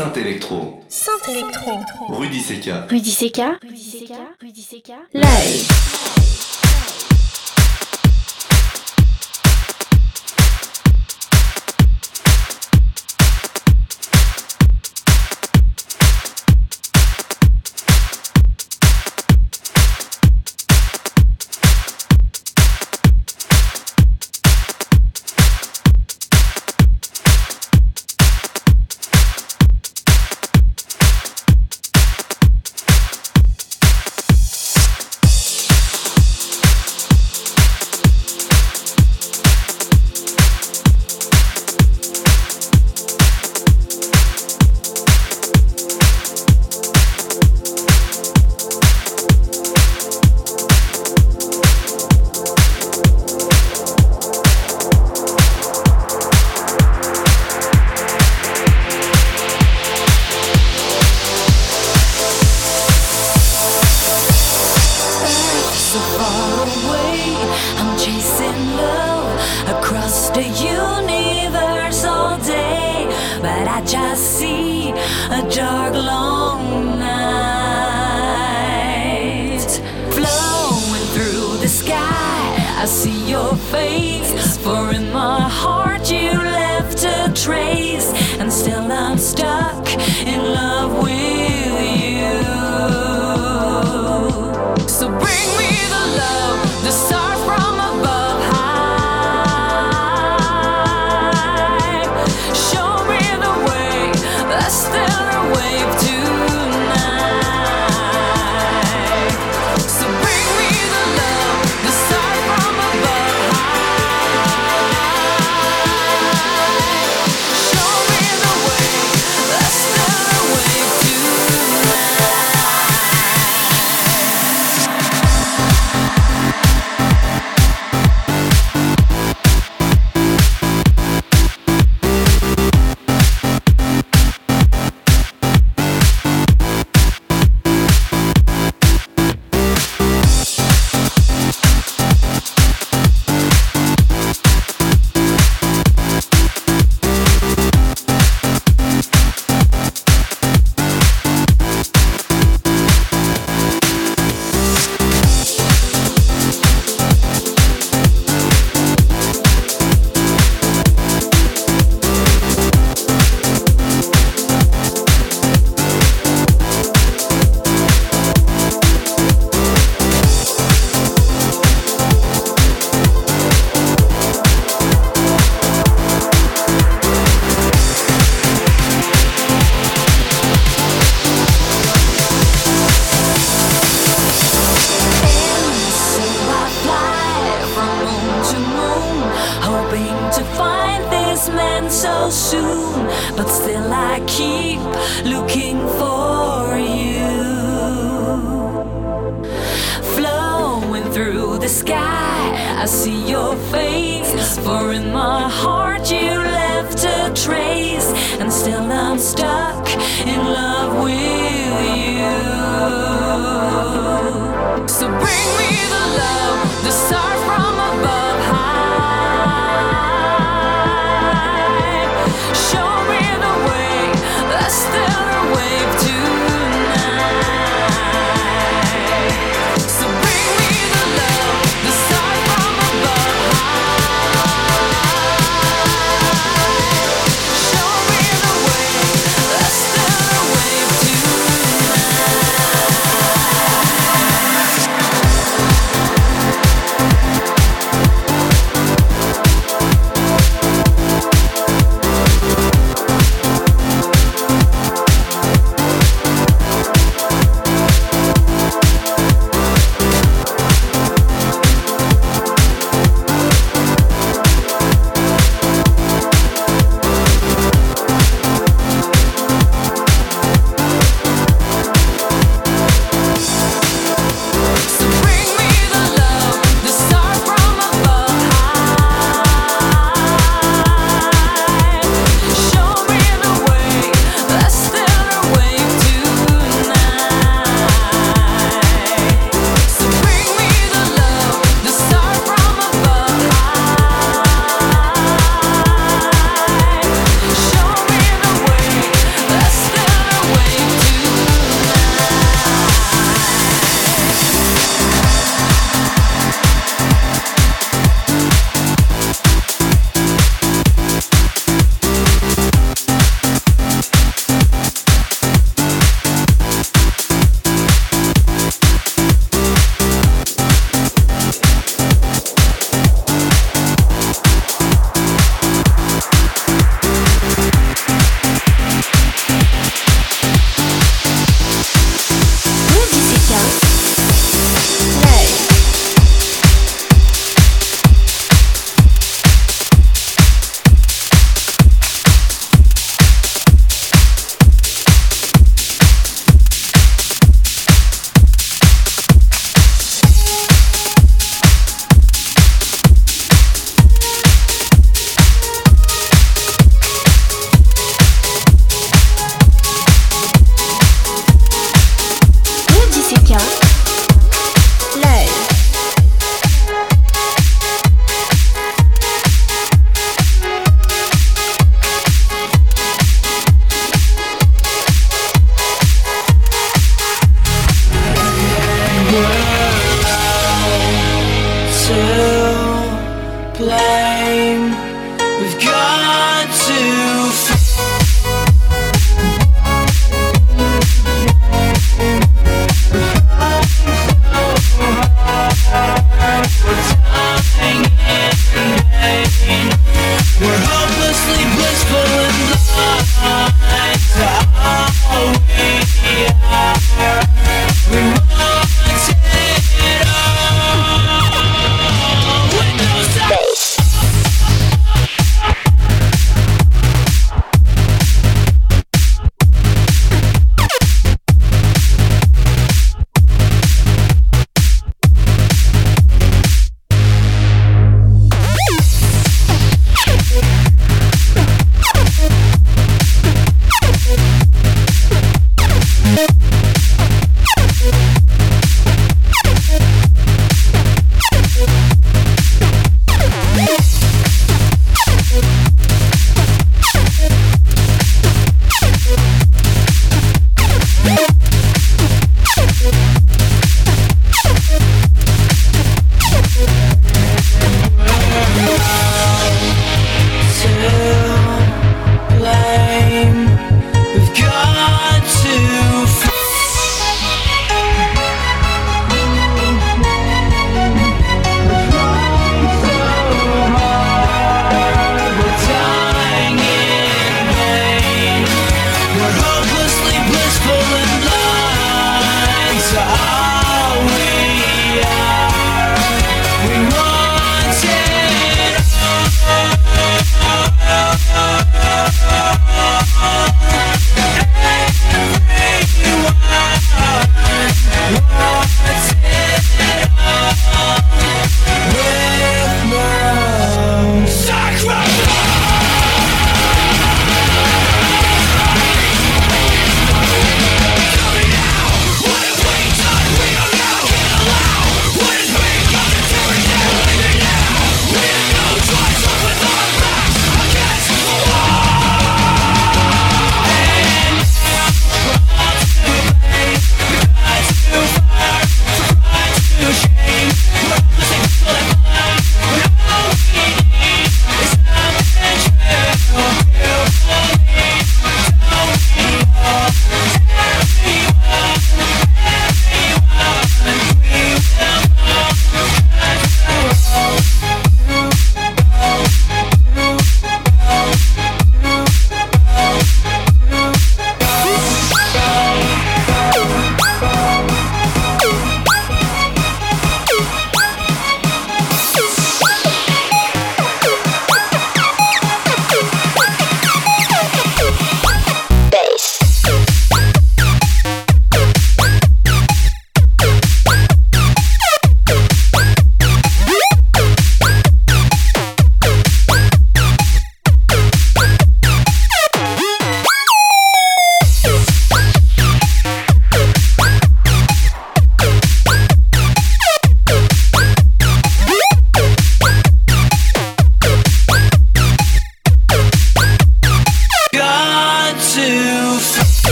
Saint-Électro. Saint-Électro. Rudy Seca. Rudy Seca. Rudy Seca. Live. PDCK. Live. me the love, the sorrow.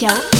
九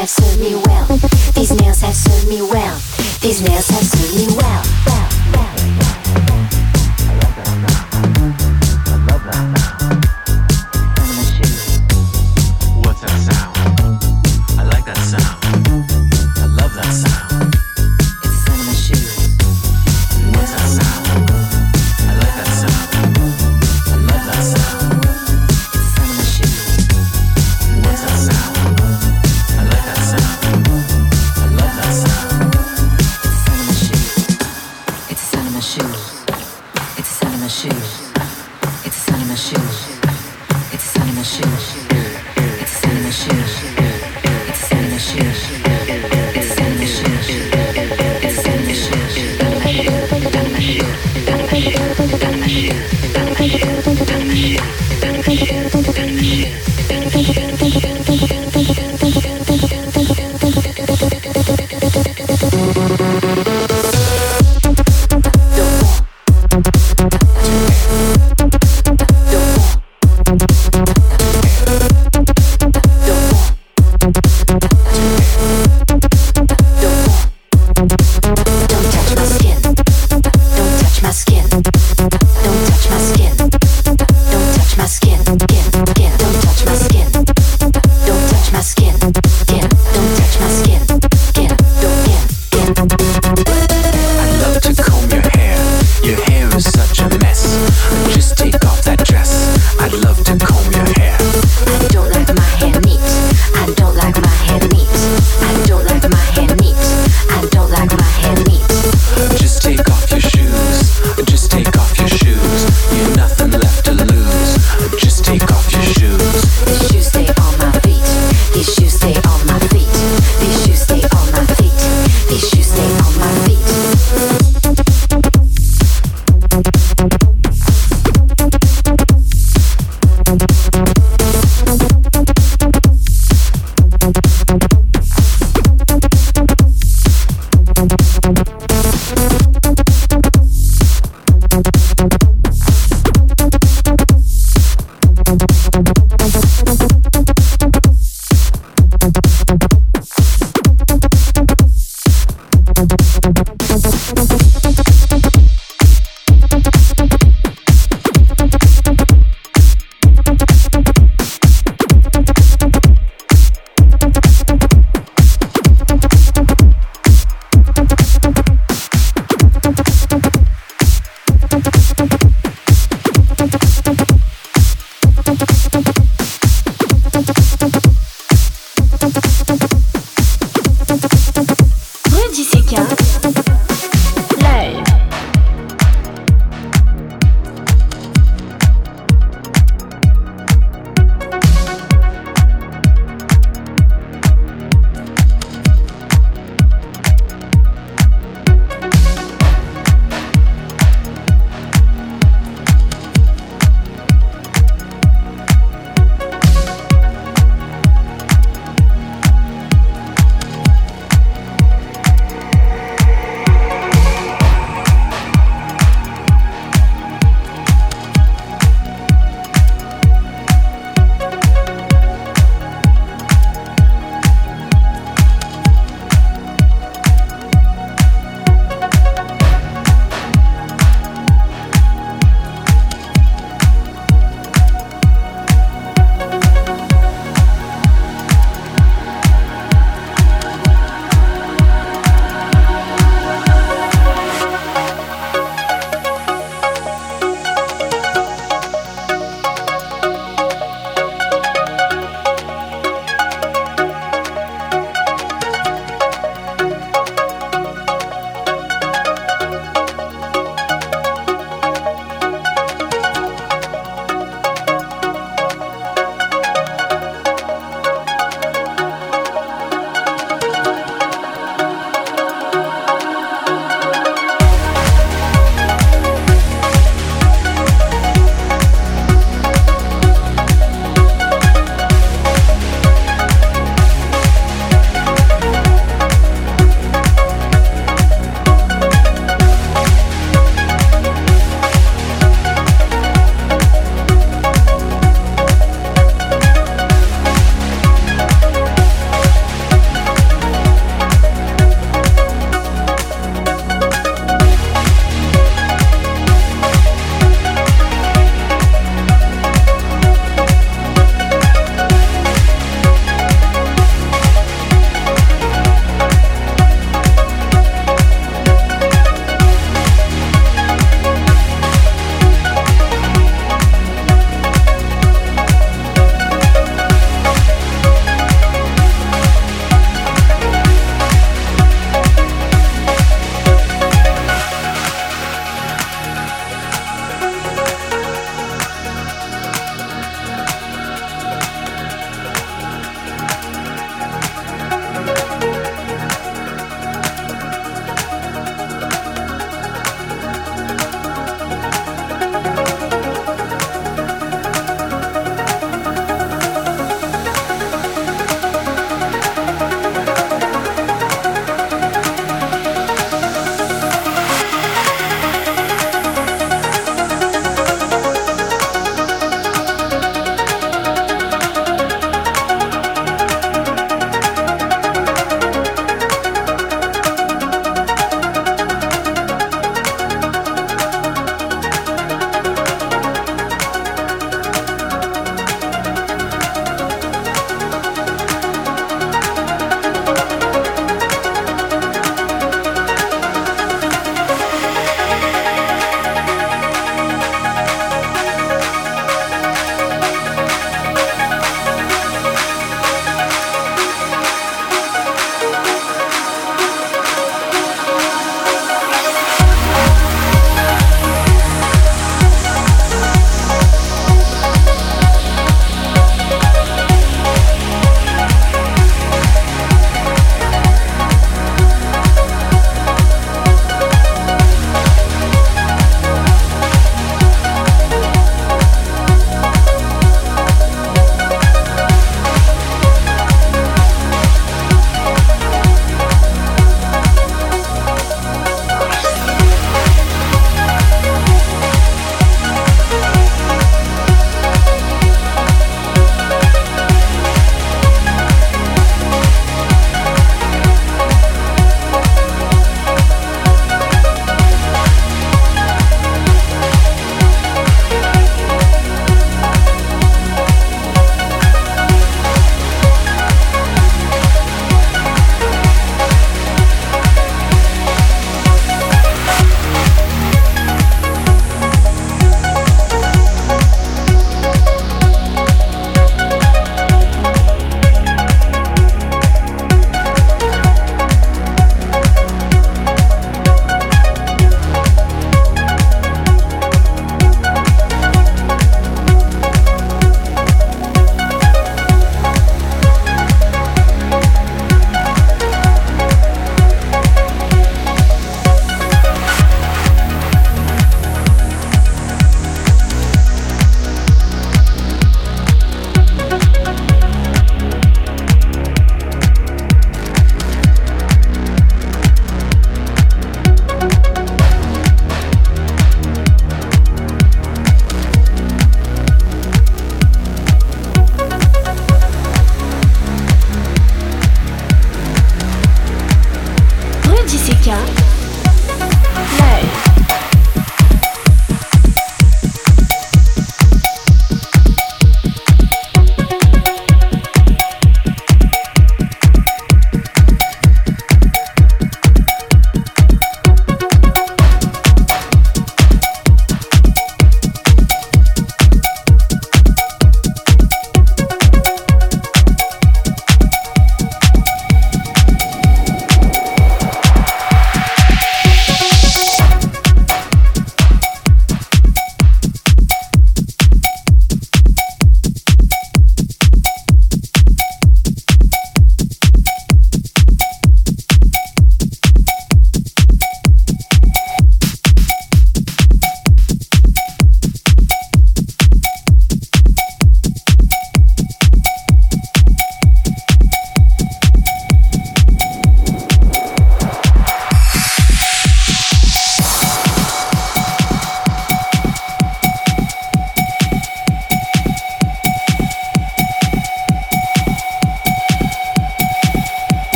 have served me well. These nails have served me well. These nails have